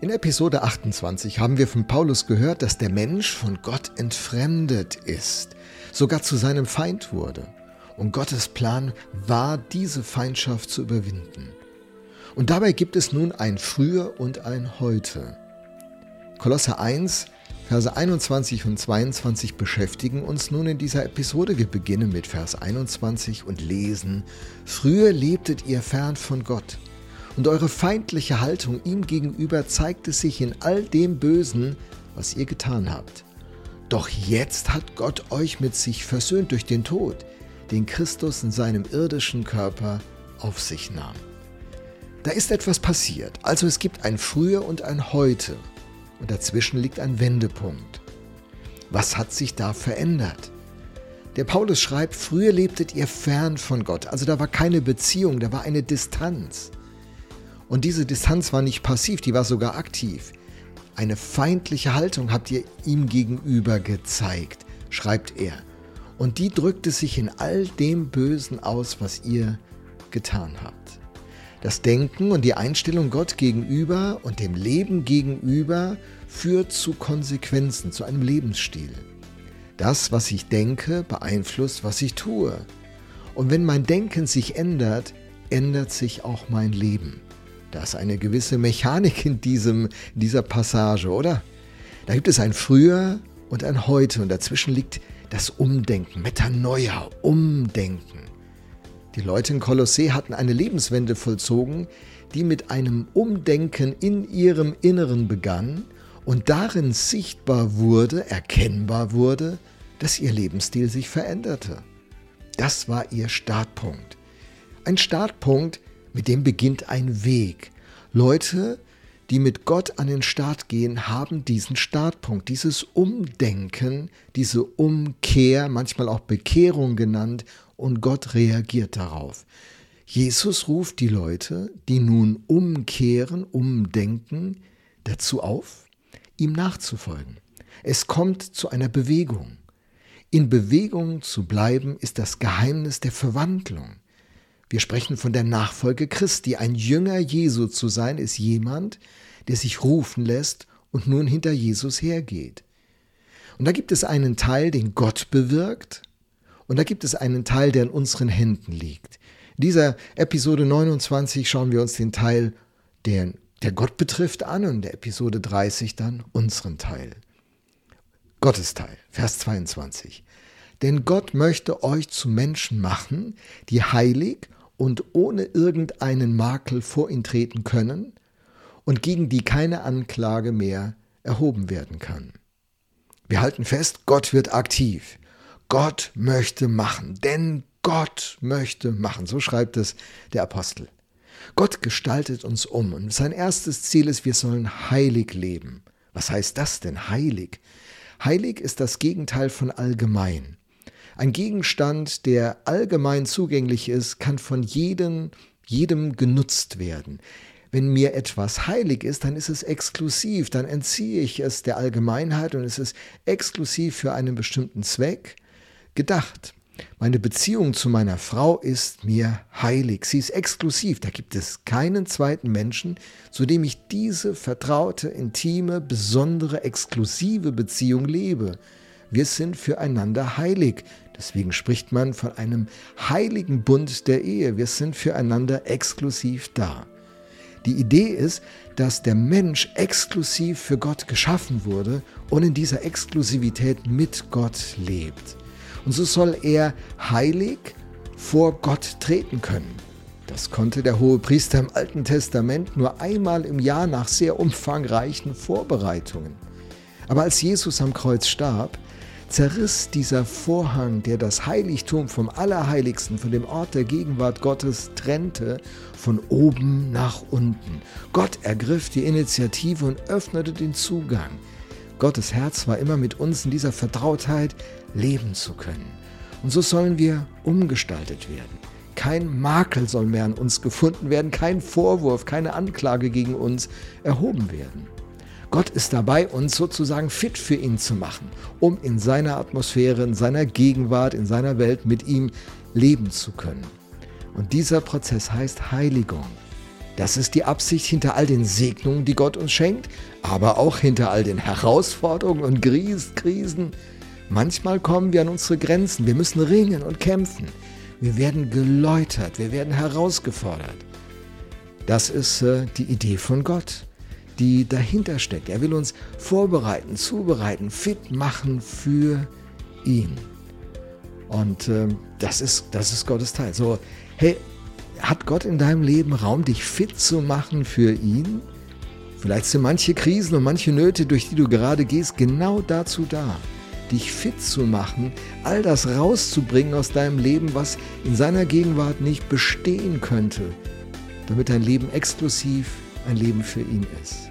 In Episode 28 haben wir von Paulus gehört, dass der Mensch von Gott entfremdet ist, sogar zu seinem Feind wurde. Und Gottes Plan war, diese Feindschaft zu überwinden. Und dabei gibt es nun ein Früher und ein Heute. Kolosser 1, Verse 21 und 22 beschäftigen uns nun in dieser Episode. Wir beginnen mit Vers 21 und lesen, Früher lebtet ihr fern von Gott und eure feindliche Haltung ihm gegenüber zeigte sich in all dem Bösen, was ihr getan habt. Doch jetzt hat Gott euch mit sich versöhnt durch den Tod, den Christus in seinem irdischen Körper auf sich nahm. Da ist etwas passiert, also es gibt ein Früher und ein Heute und dazwischen liegt ein Wendepunkt. Was hat sich da verändert? Der Paulus schreibt, früher lebtet ihr fern von Gott, also da war keine Beziehung, da war eine Distanz. Und diese Distanz war nicht passiv, die war sogar aktiv. Eine feindliche Haltung habt ihr ihm gegenüber gezeigt, schreibt er. Und die drückte sich in all dem Bösen aus, was ihr getan habt. Das Denken und die Einstellung Gott gegenüber und dem Leben gegenüber führt zu Konsequenzen, zu einem Lebensstil. Das, was ich denke, beeinflusst, was ich tue. Und wenn mein Denken sich ändert, ändert sich auch mein Leben. Da ist eine gewisse Mechanik in diesem, dieser Passage, oder? Da gibt es ein Früher und ein Heute und dazwischen liegt das Umdenken, Metanoia, Umdenken. Die Leute in Kolossee hatten eine Lebenswende vollzogen, die mit einem Umdenken in ihrem Inneren begann und darin sichtbar wurde, erkennbar wurde, dass ihr Lebensstil sich veränderte. Das war ihr Startpunkt. Ein Startpunkt, mit dem beginnt ein Weg. Leute, die mit Gott an den Start gehen, haben diesen Startpunkt, dieses Umdenken, diese Umkehr, manchmal auch Bekehrung genannt, und Gott reagiert darauf. Jesus ruft die Leute, die nun umkehren, umdenken, dazu auf, ihm nachzufolgen. Es kommt zu einer Bewegung. In Bewegung zu bleiben ist das Geheimnis der Verwandlung. Wir sprechen von der Nachfolge Christi. Ein Jünger Jesu zu sein, ist jemand, der sich rufen lässt und nun hinter Jesus hergeht. Und da gibt es einen Teil, den Gott bewirkt, und da gibt es einen Teil, der in unseren Händen liegt. In dieser Episode 29 schauen wir uns den Teil, der, der Gott betrifft, an und in der Episode 30 dann unseren Teil. Gottes Teil, Vers 22. Denn Gott möchte euch zu Menschen machen, die heilig und ohne irgendeinen Makel vor ihn treten können und gegen die keine Anklage mehr erhoben werden kann. Wir halten fest, Gott wird aktiv. Gott möchte machen, denn Gott möchte machen. So schreibt es der Apostel. Gott gestaltet uns um und sein erstes Ziel ist, wir sollen heilig leben. Was heißt das denn, heilig? Heilig ist das Gegenteil von allgemein. Ein Gegenstand, der allgemein zugänglich ist, kann von jedem, jedem genutzt werden. Wenn mir etwas heilig ist, dann ist es exklusiv, dann entziehe ich es der Allgemeinheit und es ist exklusiv für einen bestimmten Zweck gedacht. Meine Beziehung zu meiner Frau ist mir heilig. Sie ist exklusiv. Da gibt es keinen zweiten Menschen, zu dem ich diese vertraute, intime, besondere, exklusive Beziehung lebe. Wir sind füreinander heilig. Deswegen spricht man von einem heiligen Bund der Ehe. Wir sind füreinander exklusiv da. Die Idee ist, dass der Mensch exklusiv für Gott geschaffen wurde und in dieser Exklusivität mit Gott lebt. Und so soll er heilig vor Gott treten können. Das konnte der hohe Priester im Alten Testament nur einmal im Jahr nach sehr umfangreichen Vorbereitungen. Aber als Jesus am Kreuz starb, zerriss dieser Vorhang, der das Heiligtum vom Allerheiligsten, von dem Ort der Gegenwart Gottes trennte, von oben nach unten. Gott ergriff die Initiative und öffnete den Zugang. Gottes Herz war immer mit uns in dieser Vertrautheit leben zu können. Und so sollen wir umgestaltet werden. Kein Makel soll mehr an uns gefunden werden, kein Vorwurf, keine Anklage gegen uns erhoben werden. Gott ist dabei, uns sozusagen fit für ihn zu machen, um in seiner Atmosphäre, in seiner Gegenwart, in seiner Welt mit ihm leben zu können. Und dieser Prozess heißt Heiligung. Das ist die Absicht hinter all den Segnungen, die Gott uns schenkt, aber auch hinter all den Herausforderungen und Krisen. Manchmal kommen wir an unsere Grenzen. Wir müssen ringen und kämpfen. Wir werden geläutert, wir werden herausgefordert. Das ist äh, die Idee von Gott, die dahinter steckt. Er will uns vorbereiten, zubereiten, fit machen für ihn. Und äh, das, ist, das ist Gottes Teil. So, hey, hat Gott in deinem Leben Raum, dich fit zu machen für ihn? Vielleicht sind manche Krisen und manche Nöte, durch die du gerade gehst, genau dazu da, dich fit zu machen, all das rauszubringen aus deinem Leben, was in seiner Gegenwart nicht bestehen könnte, damit dein Leben exklusiv ein Leben für ihn ist.